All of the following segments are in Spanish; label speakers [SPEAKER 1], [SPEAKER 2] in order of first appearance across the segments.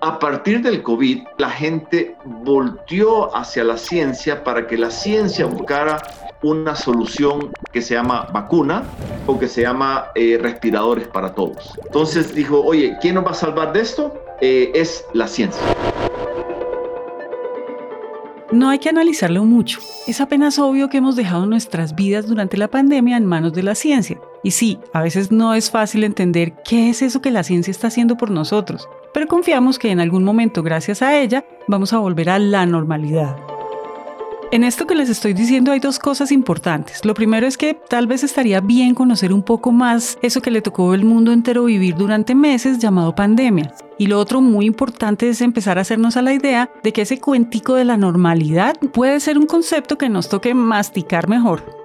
[SPEAKER 1] A partir del COVID, la gente volteó hacia la ciencia para que la ciencia buscara una solución que se llama vacuna o que se llama eh, respiradores para todos. Entonces dijo, oye, ¿quién nos va a salvar de esto? Eh, es la ciencia.
[SPEAKER 2] No hay que analizarlo mucho. Es apenas obvio que hemos dejado nuestras vidas durante la pandemia en manos de la ciencia. Y sí, a veces no es fácil entender qué es eso que la ciencia está haciendo por nosotros, pero confiamos que en algún momento, gracias a ella, vamos a volver a la normalidad. En esto que les estoy diciendo hay dos cosas importantes. Lo primero es que tal vez estaría bien conocer un poco más eso que le tocó al mundo entero vivir durante meses llamado pandemia. Y lo otro muy importante es empezar a hacernos a la idea de que ese cuentico de la normalidad puede ser un concepto que nos toque masticar mejor.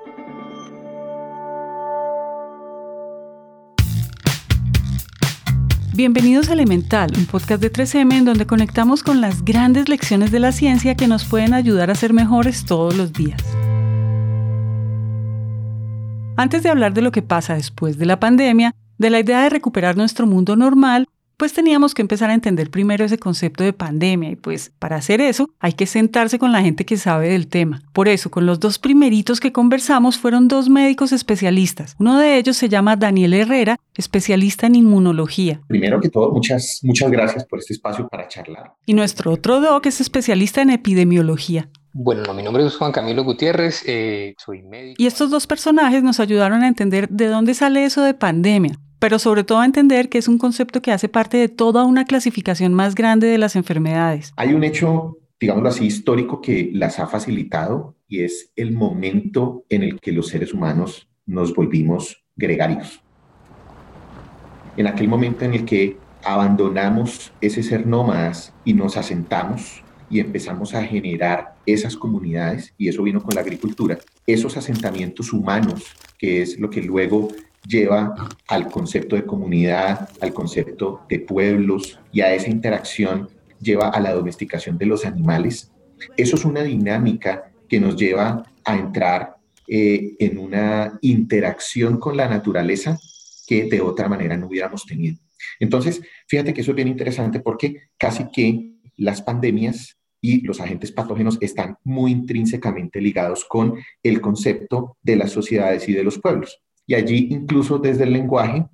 [SPEAKER 2] Bienvenidos a Elemental, un podcast de 3M en donde conectamos con las grandes lecciones de la ciencia que nos pueden ayudar a ser mejores todos los días. Antes de hablar de lo que pasa después de la pandemia, de la idea de recuperar nuestro mundo normal, pues teníamos que empezar a entender primero ese concepto de pandemia y pues para hacer eso hay que sentarse con la gente que sabe del tema. Por eso, con los dos primeritos que conversamos fueron dos médicos especialistas. Uno de ellos se llama Daniel Herrera, especialista en inmunología.
[SPEAKER 3] Primero que todo, muchas, muchas gracias por este espacio para charlar.
[SPEAKER 2] Y nuestro otro doc es especialista en epidemiología.
[SPEAKER 4] Bueno, mi nombre es Juan Camilo Gutiérrez, eh, soy médico.
[SPEAKER 2] Y estos dos personajes nos ayudaron a entender de dónde sale eso de pandemia, pero sobre todo a entender que es un concepto que hace parte de toda una clasificación más grande de las enfermedades.
[SPEAKER 3] Hay un hecho, digámoslo así, histórico que las ha facilitado y es el momento en el que los seres humanos nos volvimos gregarios. En aquel momento en el que abandonamos ese ser nómadas y nos asentamos y empezamos a generar esas comunidades, y eso vino con la agricultura, esos asentamientos humanos, que es lo que luego lleva al concepto de comunidad, al concepto de pueblos y a esa interacción lleva a la domesticación de los animales. Eso es una dinámica que nos lleva a entrar eh, en una interacción con la naturaleza que de otra manera no hubiéramos tenido. Entonces, fíjate que eso es bien interesante porque casi que las pandemias y los agentes patógenos están muy intrínsecamente ligados con el concepto de las sociedades y de los pueblos. Y allí incluso desde el lenguaje,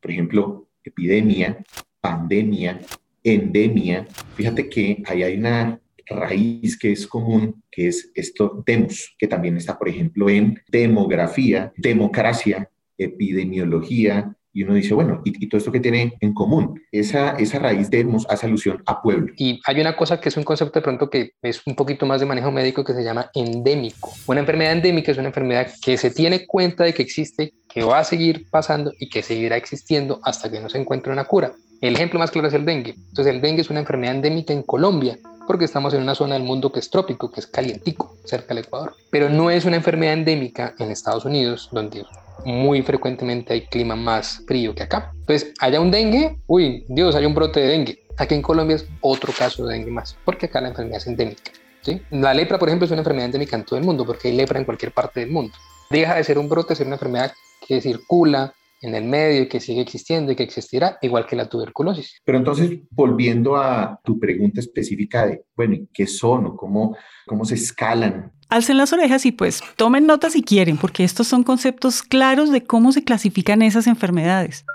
[SPEAKER 3] por ejemplo, epidemia, pandemia, endemia, fíjate que ahí hay una raíz que es común, que es esto demos, que también está, por ejemplo, en demografía, democracia, epidemiología, y uno dice, bueno, ¿y, todo esto que tiene en común? Esa, esa raíz demos hace alusión a pueblo.
[SPEAKER 4] Y hay una cosa que es un concepto de pronto que es un poquito más de manejo médico que se llama endémico. Una enfermedad endémica es una enfermedad que se tiene cuenta de que existe, que va a seguir pasando y que seguirá existiendo hasta que no se encuentre una cura. El ejemplo más claro es el dengue. Entonces el dengue es una enfermedad endémica en Colombia porque estamos en una zona del mundo que es trópico, que es calientico, cerca del Ecuador. Pero no es una enfermedad endémica en Estados Unidos, donde muy frecuentemente hay clima más frío que acá. Entonces, haya un dengue, uy, Dios, hay un brote de dengue. Aquí en Colombia es otro caso de dengue más, porque acá la enfermedad es endémica. ¿sí? La lepra, por ejemplo, es una enfermedad endémica en todo el mundo, porque hay lepra en cualquier parte del mundo. Deja de ser un brote, ser una enfermedad que circula en el medio y que sigue existiendo y que existirá, igual que la tuberculosis.
[SPEAKER 3] Pero entonces, volviendo a tu pregunta específica de, bueno, ¿qué son o cómo, cómo se escalan
[SPEAKER 2] alcen las orejas y pues tomen nota si quieren, porque estos son conceptos claros de cómo se clasifican esas enfermedades.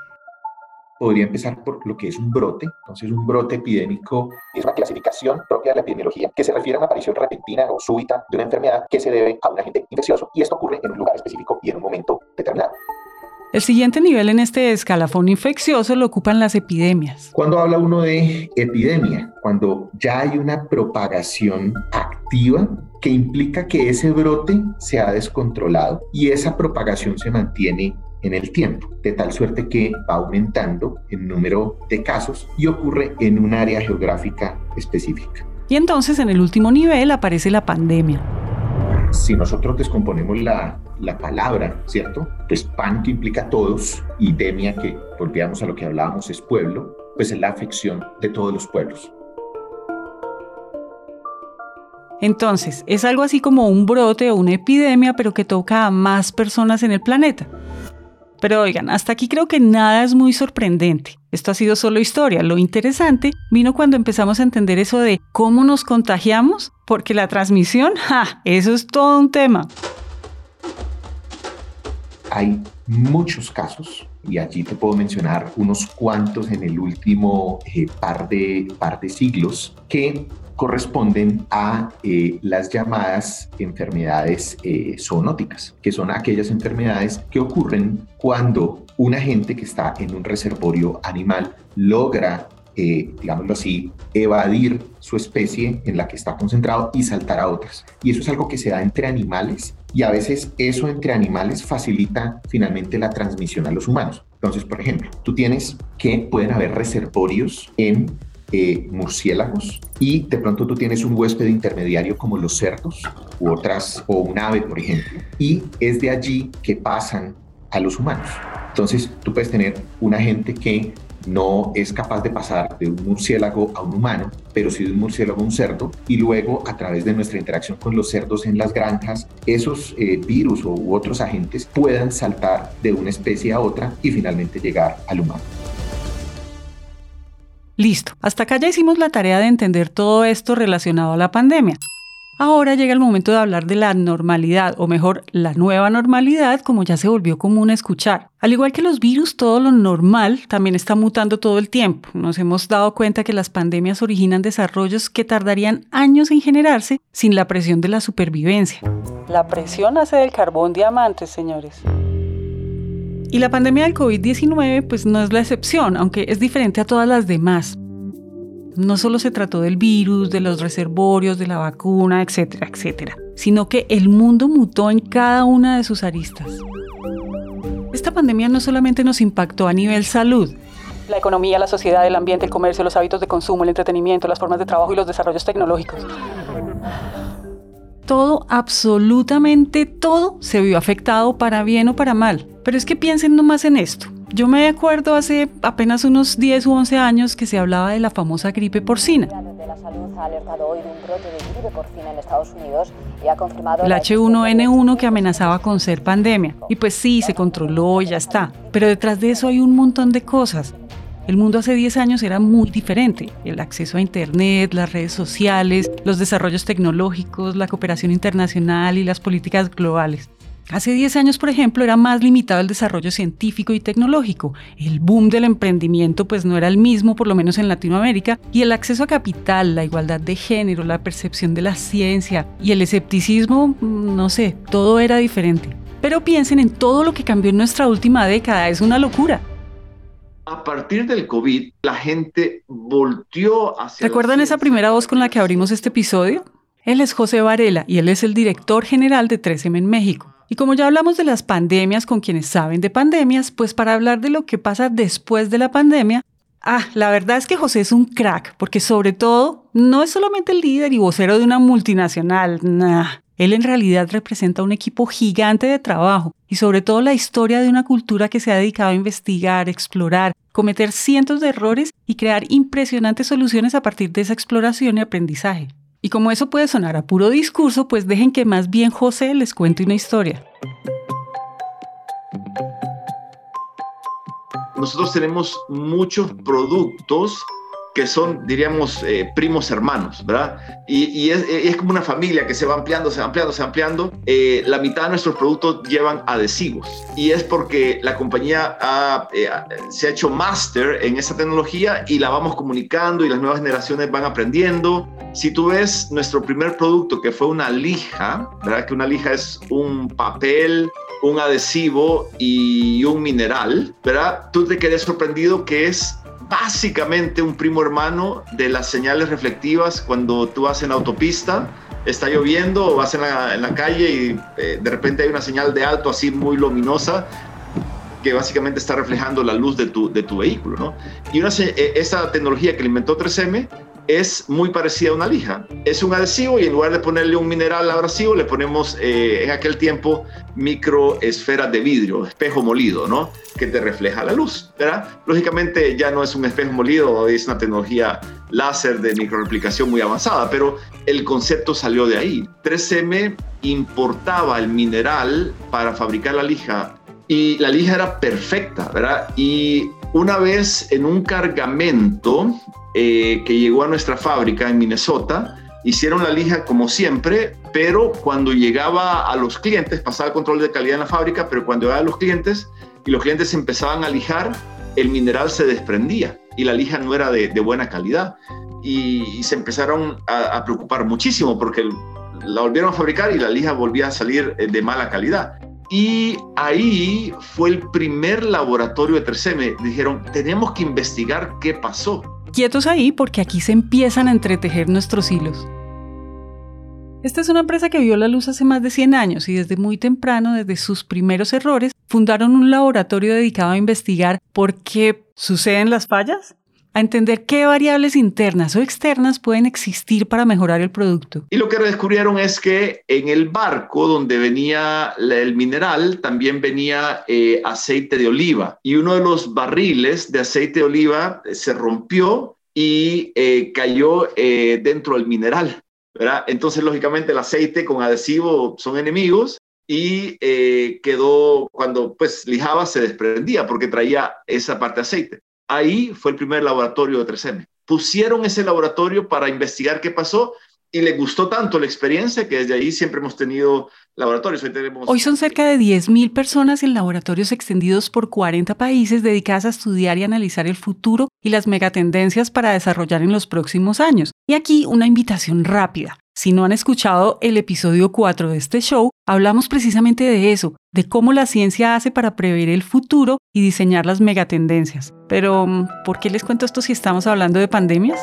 [SPEAKER 3] Podría empezar por lo que es un brote. Entonces, un brote epidémico es una clasificación propia de la epidemiología que se refiere a una aparición repentina o súbita de una enfermedad que se debe a un agente infeccioso y esto ocurre en un lugar específico y en un momento determinado.
[SPEAKER 2] El siguiente nivel en este escalafón infeccioso lo ocupan las epidemias.
[SPEAKER 3] Cuando habla uno de epidemia, cuando ya hay una propagación activa que implica que ese brote se ha descontrolado y esa propagación se mantiene en el tiempo, de tal suerte que va aumentando el número de casos y ocurre en un área geográfica específica.
[SPEAKER 2] Y entonces en el último nivel aparece la pandemia.
[SPEAKER 3] Si nosotros descomponemos la, la palabra, ¿cierto? Pues pan que implica todos y demia que, volvíamos a lo que hablábamos, es pueblo, pues es la afección de todos los pueblos.
[SPEAKER 2] Entonces, es algo así como un brote o una epidemia, pero que toca a más personas en el planeta. Pero oigan, hasta aquí creo que nada es muy sorprendente. Esto ha sido solo historia. Lo interesante vino cuando empezamos a entender eso de cómo nos contagiamos, porque la transmisión, ¡ja! Eso es todo un tema.
[SPEAKER 3] Hay muchos casos y allí te puedo mencionar unos cuantos en el último eh, par, de, par de siglos que corresponden a eh, las llamadas enfermedades eh, zoonóticas, que son aquellas enfermedades que ocurren cuando un agente que está en un reservorio animal logra eh, digámoslo así, evadir su especie en la que está concentrado y saltar a otras. Y eso es algo que se da entre animales y a veces eso entre animales facilita finalmente la transmisión a los humanos. Entonces, por ejemplo, tú tienes que pueden haber reservorios en eh, murciélagos y de pronto tú tienes un huésped intermediario como los cerdos u otras o un ave por ejemplo y es de allí que pasan a los humanos entonces tú puedes tener una gente que no es capaz de pasar de un murciélago a un humano, pero sí de un murciélago a un cerdo, y luego a través de nuestra interacción con los cerdos en las granjas, esos eh, virus u otros agentes puedan saltar de una especie a otra y finalmente llegar al humano.
[SPEAKER 2] Listo, hasta acá ya hicimos la tarea de entender todo esto relacionado a la pandemia. Ahora llega el momento de hablar de la normalidad, o mejor, la nueva normalidad, como ya se volvió común escuchar. Al igual que los virus, todo lo normal también está mutando todo el tiempo. Nos hemos dado cuenta que las pandemias originan desarrollos que tardarían años en generarse sin la presión de la supervivencia. La presión hace del carbón diamantes, señores. Y la pandemia del COVID-19 pues no es la excepción, aunque es diferente a todas las demás. No solo se trató del virus, de los reservorios, de la vacuna, etcétera, etcétera, sino que el mundo mutó en cada una de sus aristas. Esta pandemia no solamente nos impactó a nivel salud, la economía, la sociedad, el ambiente, el comercio, los hábitos de consumo, el entretenimiento, las formas de trabajo y los desarrollos tecnológicos. Todo, absolutamente todo, se vio afectado para bien o para mal. Pero es que piensen nomás en esto. Yo me acuerdo hace apenas unos 10 u 11 años que se hablaba de la famosa gripe porcina. El H1N1 que amenazaba con ser pandemia. Y pues sí, se controló y ya está. Pero detrás de eso hay un montón de cosas. El mundo hace 10 años era muy diferente. El acceso a Internet, las redes sociales, los desarrollos tecnológicos, la cooperación internacional y las políticas globales. Hace 10 años, por ejemplo, era más limitado el desarrollo científico y tecnológico. El boom del emprendimiento pues no era el mismo, por lo menos en Latinoamérica, y el acceso a capital, la igualdad de género, la percepción de la ciencia y el escepticismo, mm, no sé, todo era diferente. Pero piensen en todo lo que cambió en nuestra última década, es una locura.
[SPEAKER 1] A partir del COVID, la gente volteó hacia...
[SPEAKER 2] ¿Recuerdan esa primera voz con la que abrimos este episodio? Él es José Varela y él es el director general de 3M en México. Y como ya hablamos de las pandemias con quienes saben de pandemias, pues para hablar de lo que pasa después de la pandemia, ah, la verdad es que José es un crack, porque sobre todo no es solamente el líder y vocero de una multinacional, nah. Él en realidad representa un equipo gigante de trabajo y sobre todo la historia de una cultura que se ha dedicado a investigar, explorar, cometer cientos de errores y crear impresionantes soluciones a partir de esa exploración y aprendizaje. Y como eso puede sonar a puro discurso, pues dejen que más bien José les cuente una historia.
[SPEAKER 1] Nosotros tenemos muchos productos que son, diríamos, eh, primos hermanos, ¿verdad? Y, es, como una familia que se va ampliando, se va ampliando, se va ampliando. Eh, la mitad de nuestros productos llevan adhesivos y es porque la compañía eh, se ha hecho máster en esa tecnología y la vamos comunicando y las nuevas generaciones van aprendiendo. Si tú ves nuestro primer producto que fue una lija, ¿verdad? Que una lija es un papel un adhesivo y un mineral, ¿verdad? Tú te quedas sorprendido que es básicamente un primo hermano de las señales reflectivas cuando tú vas en autopista, está lloviendo o vas en la, calle y eh, de repente hay una señal de alto así muy luminosa que básicamente está reflejando la luz de tu, de tu vehículo, ¿no? Y una, eh, esa tecnología que le inventó 3M es muy parecida a una lija. Es un adhesivo y en lugar de ponerle un mineral abrasivo, le ponemos eh, en aquel tiempo microesferas de vidrio, espejo molido, ¿no? Que te refleja la luz, ¿verdad? Lógicamente ya no es un espejo molido, es una tecnología láser de microreplicación muy avanzada, pero el concepto salió de ahí. 3M importaba el mineral para fabricar la lija y la lija era perfecta, ¿verdad? Y una vez en un cargamento eh, que llegó a nuestra fábrica en Minnesota, hicieron la lija como siempre, pero cuando llegaba a los clientes, pasaba el control de calidad en la fábrica, pero cuando llegaba a los clientes y los clientes empezaban a lijar, el mineral se desprendía y la lija no era de, buena calidad. Y, se empezaron a, preocupar muchísimo porque la volvieron a fabricar y la lija volvía a salir eh, de mala calidad. Y ahí fue el primer laboratorio de 3M. Dijeron, tenemos que investigar qué pasó.
[SPEAKER 2] Quietos ahí porque aquí se empiezan a entretejer nuestros hilos. Esta es una empresa que vio la luz hace más de 100 años y desde muy temprano, desde sus primeros errores, fundaron un laboratorio dedicado a investigar por qué suceden las fallas a entender qué variables internas o externas pueden existir para mejorar el producto.
[SPEAKER 1] Y lo que descubrieron es que en el barco donde venía el mineral también venía eh, aceite de oliva y uno de los barriles de aceite de oliva se rompió y eh, cayó eh, dentro del mineral. ¿verdad? Entonces, lógicamente, el aceite con adhesivo son enemigos y quedó, cuando pues lijaba, se desprendía porque traía esa parte de aceite. Ahí fue el primer laboratorio de 3M. Pusieron ese laboratorio para investigar qué pasó y le gustó tanto la experiencia que desde ahí siempre hemos tenido laboratorios.
[SPEAKER 2] Hoy, Hoy son cerca de 10.000 personas en laboratorios extendidos por 40 países dedicadas a estudiar y analizar el futuro y las megatendencias para desarrollar en los próximos años. Y aquí una invitación rápida. Si no han escuchado el episodio 4 de este show, hablamos precisamente de eso, de cómo la ciencia hace para prever el futuro y diseñar las megatendencias. Pero, mm, ¿por qué les cuento esto si estamos hablando de pandemias?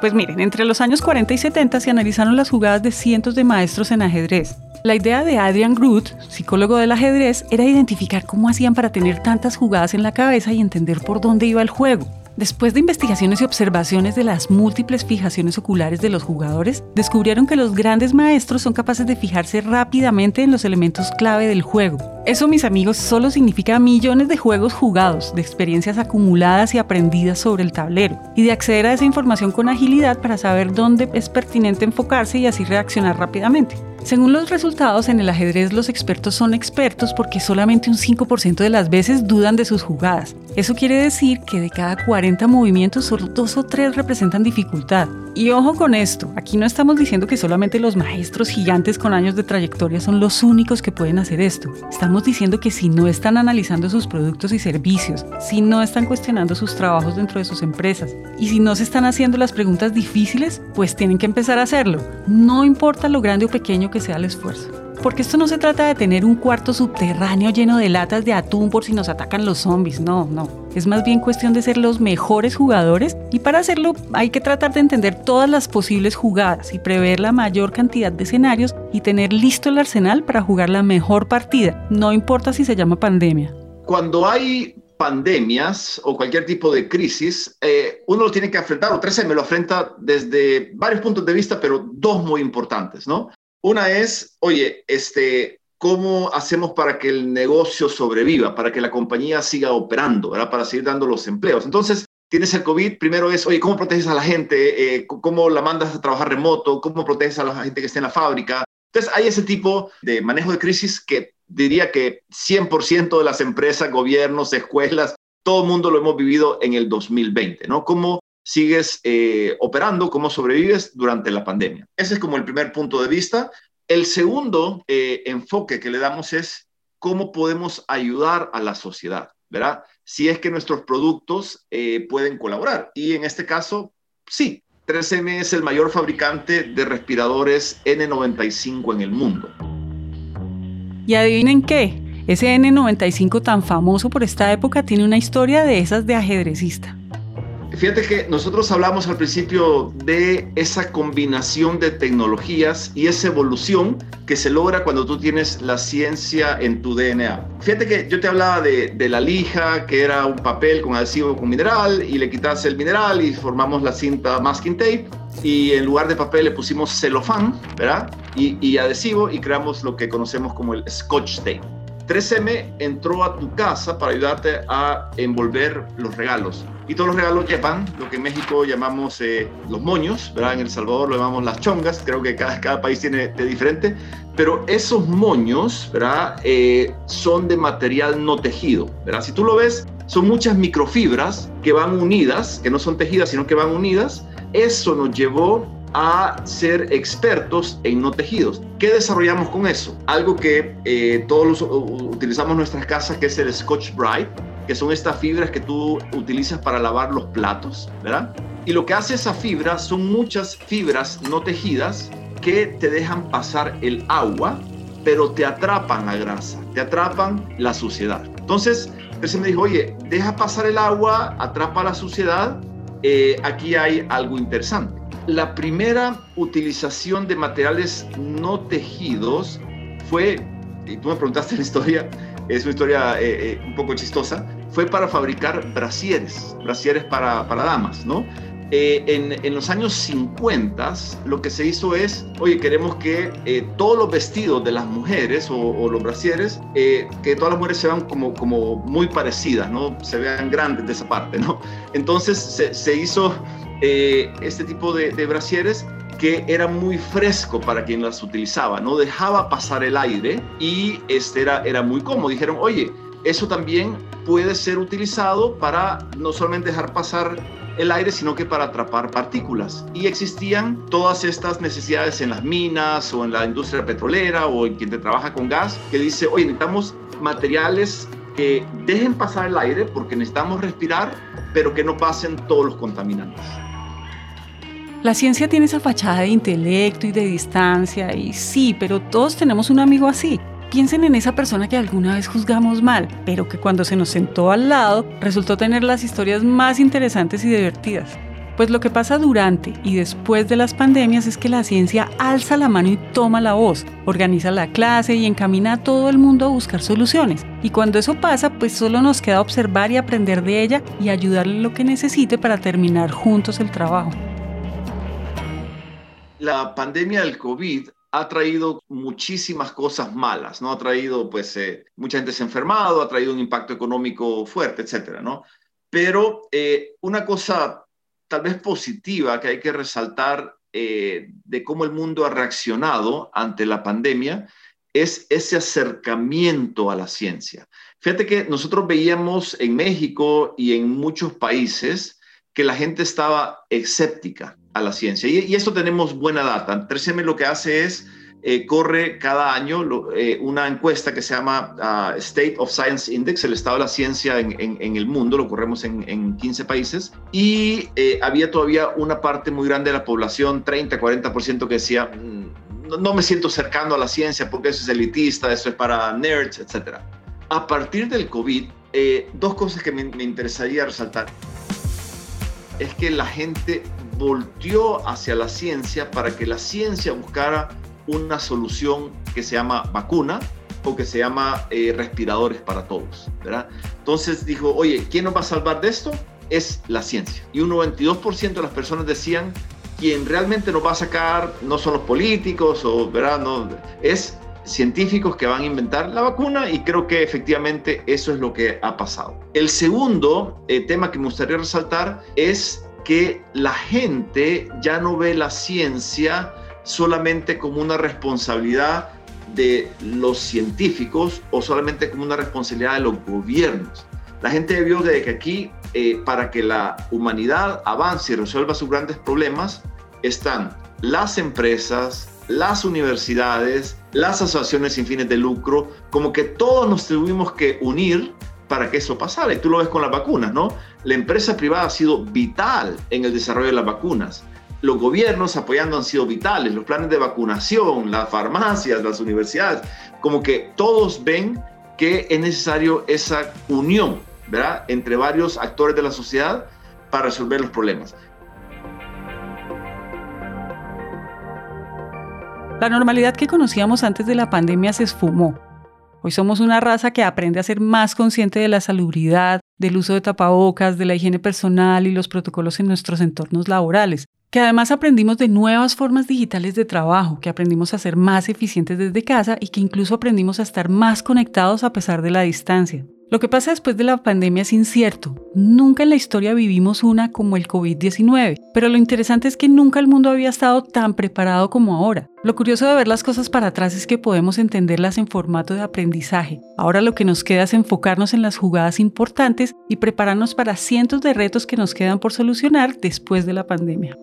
[SPEAKER 2] Pues miren, entre los años 40 y 70 se analizaron las jugadas de cientos de maestros en ajedrez. La idea de Adrian Groot, psicólogo del ajedrez, era identificar cómo hacían para tener tantas jugadas en la cabeza y entender por dónde iba el juego. Después de investigaciones y observaciones de las múltiples fijaciones oculares de los jugadores, descubrieron que los grandes maestros son capaces de fijarse rápidamente en los elementos clave del juego. Eso, mis amigos, solo significa millones de juegos jugados, de experiencias acumuladas y aprendidas sobre el tablero, y de acceder a esa información con agilidad para saber dónde es pertinente enfocarse y así reaccionar rápidamente. Según los resultados, en el ajedrez los expertos son expertos porque solamente un 5% de las veces dudan de sus jugadas. Eso quiere decir que de cada 40 movimientos solo dos o tres representan dificultad. Y ojo con esto, aquí no estamos diciendo que solamente los maestros gigantes con años de trayectoria son los únicos que pueden hacer esto. Estamos diciendo que si no están analizando sus productos y servicios, si no están cuestionando sus trabajos dentro de sus empresas y si no se están haciendo las preguntas difíciles, pues tienen que empezar a hacerlo. No importa lo grande o pequeño que sea el esfuerzo. Porque esto no se trata de tener un cuarto subterráneo lleno de latas de atún por si nos atacan los zombies, no, no. Es más bien cuestión de ser los mejores jugadores y para hacerlo hay que tratar de entender todas las posibles jugadas y prever la mayor cantidad de escenarios y tener listo el arsenal para jugar la mejor partida, no importa si se llama pandemia.
[SPEAKER 1] Cuando hay pandemias o cualquier tipo de crisis, eh, uno lo tiene que enfrentar, o 13 me lo afrenta desde varios puntos de vista, pero dos muy importantes, ¿no? Una es, oye, este, ¿cómo hacemos para que el negocio sobreviva, para que la compañía siga operando, ¿verdad? para seguir dando los empleos? Entonces, tienes el COVID, primero es, oye, ¿cómo proteges a la gente? Eh, ¿Cómo la mandas a trabajar remoto? ¿Cómo proteges a la gente que está en la fábrica? Entonces, hay ese tipo de manejo de crisis que diría que 100% de las empresas, gobiernos, escuelas, todo el mundo lo hemos vivido en el 2020, ¿no? ¿Cómo sigues eh, operando, cómo sobrevives durante la pandemia. Ese es como el primer punto de vista. El segundo eh, enfoque que le damos es cómo podemos ayudar a la sociedad, ¿verdad? Si es que nuestros productos eh, pueden colaborar. Y en este caso, sí, 3M es el mayor fabricante de respiradores N95 en el mundo.
[SPEAKER 2] Y adivinen qué, ese N95 tan famoso por esta época tiene una historia de esas de ajedrecista.
[SPEAKER 1] Fíjate que nosotros hablamos al principio de esa combinación de tecnologías y esa evolución que se logra cuando tú tienes la ciencia en tu DNA. Fíjate que yo te hablaba de, la lija, que era un papel con adhesivo con mineral, y le quitas el mineral y formamos la cinta masking tape, y en lugar de papel le pusimos celofán, ¿verdad? Y, y adhesivo y creamos lo que conocemos como el scotch tape. 3M entró a tu casa para ayudarte a envolver los regalos. Y todos los regalos llevan lo que en México llamamos eh, los moños, ¿verdad? En El Salvador lo llamamos las chongas, creo que cada, cada país tiene de diferente, pero esos moños, ¿verdad? Eh, son de material no tejido, ¿verdad? Si tú lo ves, son muchas microfibras que van unidas, que no son tejidas, sino que van unidas. Eso nos llevó a ser expertos en no tejidos. ¿Qué desarrollamos con eso? Algo que eh, todos utilizamos en nuestras casas, que es el Scotch Brite, que son estas fibras que tú utilizas para lavar los platos, ¿verdad? Y lo que hace esa fibra son muchas fibras no tejidas que te dejan pasar el agua, pero te atrapan la grasa, te atrapan la suciedad. Entonces, se me dijo, oye, deja pasar el agua, atrapa la suciedad, eh, aquí hay algo interesante la primera utilización de materiales no tejidos fue, y tú me preguntaste la historia, es una historia eh, eh, un poco chistosa, fue para fabricar brasieres, brasieres para, para damas, ¿no? Eh, en, en, los años 50 lo que se hizo es, oye, queremos que todos los vestidos de las mujeres o, los brasieres, que todas las mujeres se vean como, como muy parecidas, ¿no? Se vean grandes de esa parte, ¿no? Entonces se, se hizo eh, este tipo de, brasieres que era muy fresco para quien las utilizaba, no dejaba pasar el aire y este era, era muy cómodo. Dijeron, oye, eso también puede ser utilizado para no solamente dejar pasar el aire, sino que para atrapar partículas. Y existían todas estas necesidades en las minas o en la industria petrolera o en quien te trabaja con gas, que dice, oye, necesitamos materiales que dejen pasar el aire porque necesitamos respirar, pero que no pasen todos los contaminantes.
[SPEAKER 2] La ciencia tiene esa fachada de intelecto y de distancia, y sí, pero todos tenemos un amigo así. Piensen en esa persona que alguna vez juzgamos mal, pero que cuando se nos sentó al lado resultó tener las historias más interesantes y divertidas. Pues lo que pasa durante y después de las pandemias es que la ciencia alza la mano y toma la voz, organiza la clase y encamina a todo el mundo a buscar soluciones. Y cuando eso pasa, pues solo nos queda observar y aprender de ella y ayudarle lo que necesite para terminar juntos el trabajo
[SPEAKER 1] la pandemia del COVID ha traído muchísimas cosas malas, ¿no? Ha traído, pues, eh, mucha gente se ha enfermado, ha traído un impacto económico fuerte, etcétera, ¿no? Pero eh, una cosa tal vez positiva que hay que resaltar eh, de cómo el mundo ha reaccionado ante la pandemia es ese acercamiento a la ciencia. Fíjate que nosotros veíamos en México y en muchos países que la gente estaba escéptica a la ciencia. Y, esto tenemos buena data. 3M lo que hace es, eh, corre cada año eh, una encuesta que se llama ah, State of Science Index, el estado de la ciencia en, el mundo, lo corremos en, 15 países, y eh, había todavía una parte muy grande de la población, 30, 40%, que decía, mm, no, me siento cercano a la ciencia porque eso es elitista, eso es para nerds, etc. A partir del COVID, dos cosas que me interesaría resaltar es que la gente volteó hacia la ciencia para que la ciencia buscara una solución que se llama vacuna o que se llama eh, respiradores para todos, ¿verdad? Entonces dijo, oye, ¿quién nos va a salvar de esto? Es la ciencia. Y un 92% de las personas decían, quien realmente nos va a sacar no son los políticos, o, ¿verdad? No, es científicos que van a inventar la vacuna y creo que efectivamente eso es lo que ha pasado. El segundo eh, tema que me gustaría resaltar es que la gente ya no ve la ciencia solamente como una responsabilidad de los científicos o solamente como una responsabilidad de los gobiernos. La gente vio que aquí, eh, para que la humanidad avance y resuelva sus grandes problemas, están las empresas, las universidades, las asociaciones sin fines de lucro, como que todos nos tuvimos que unir para que eso pasara. Y tú lo ves con las vacunas, ¿no? La empresa privada ha sido vital en el desarrollo de las vacunas. Los gobiernos apoyando han sido vitales, los planes de vacunación, las farmacias, las universidades, como que todos ven que es necesario esa unión, ¿verdad? Entre varios actores de la sociedad para resolver los problemas.
[SPEAKER 2] La normalidad que conocíamos antes de la pandemia se esfumó. Hoy somos una raza que aprende a ser más consciente de la salubridad, del uso de tapabocas, de la higiene personal y los protocolos en nuestros entornos laborales. que además aprendimos de nuevas formas digitales de trabajo, que aprendimos a ser más eficientes desde casa y que incluso aprendimos a estar más conectados a pesar de la distancia. Lo que pasa después de la pandemia es incierto. Nunca en la historia vivimos una como el COVID-19, pero lo interesante es que nunca el mundo había estado tan preparado como ahora. Lo curioso de ver las cosas para atrás es que podemos entenderlas en formato de aprendizaje. Ahora lo que nos queda es enfocarnos en las jugadas importantes y prepararnos para cientos de retos que nos quedan por solucionar después de la pandemia.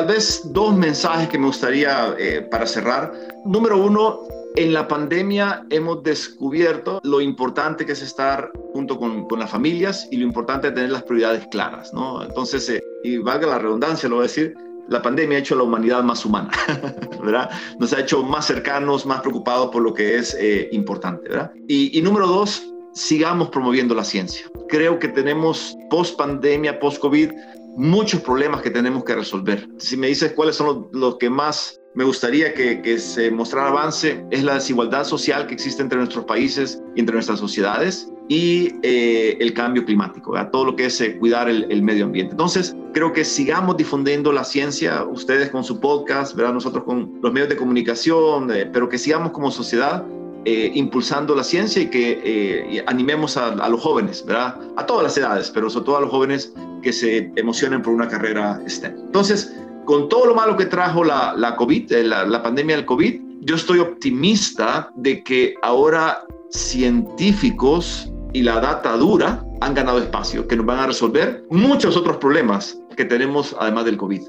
[SPEAKER 1] Tal vez dos mensajes que me gustaría eh, para cerrar. Número uno, en la pandemia hemos descubierto lo importante que es estar junto con, con las familias y lo importante es tener las prioridades claras, ¿no? Entonces, eh, y valga la redundancia, lo voy a decir, la pandemia ha hecho a la humanidad más humana, ¿verdad? Nos ha hecho más cercanos, más preocupados por lo que es eh, importante, ¿verdad? Y, y número dos, sigamos promoviendo la ciencia. Creo que tenemos post pandemia, post COVID, muchos problemas que tenemos que resolver. Si me dices cuáles son los, que más me gustaría que, se mostrara avance, es la desigualdad social que existe entre nuestros países y entre nuestras sociedades y eh, el cambio climático, todo lo que es eh, cuidar el, medio ambiente. Entonces, creo que sigamos difundiendo la ciencia, ustedes con su podcast, ¿verdad? nosotros con los medios de comunicación, eh, pero que sigamos como sociedad impulsando la ciencia y que animemos a, los jóvenes, ¿verdad? A todas las edades, pero sobre todo a los jóvenes que se emocionen por una carrera STEM. Entonces, con todo lo malo que trajo la, la COVID, eh, la, la pandemia del COVID, yo estoy optimista de que ahora científicos y la data dura han ganado espacio, que nos van a resolver muchos otros problemas que tenemos además del COVID.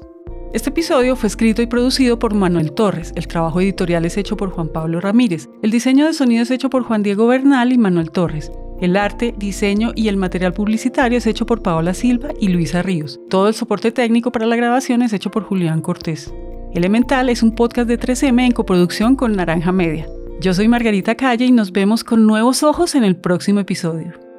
[SPEAKER 2] Este episodio fue escrito y producido por Manuel Torres, el trabajo editorial es hecho por Juan Pablo Ramírez, el diseño de sonido es hecho por Juan Diego Bernal y Manuel Torres. El arte, diseño y el material publicitario es hecho por Paola Silva y Luisa Ríos. Todo el soporte técnico para la grabación es hecho por Julián Cortés. Elemental es un podcast de 3M en coproducción con Naranja Media. Yo soy Margarita Calle y nos vemos con nuevos ojos en el próximo episodio.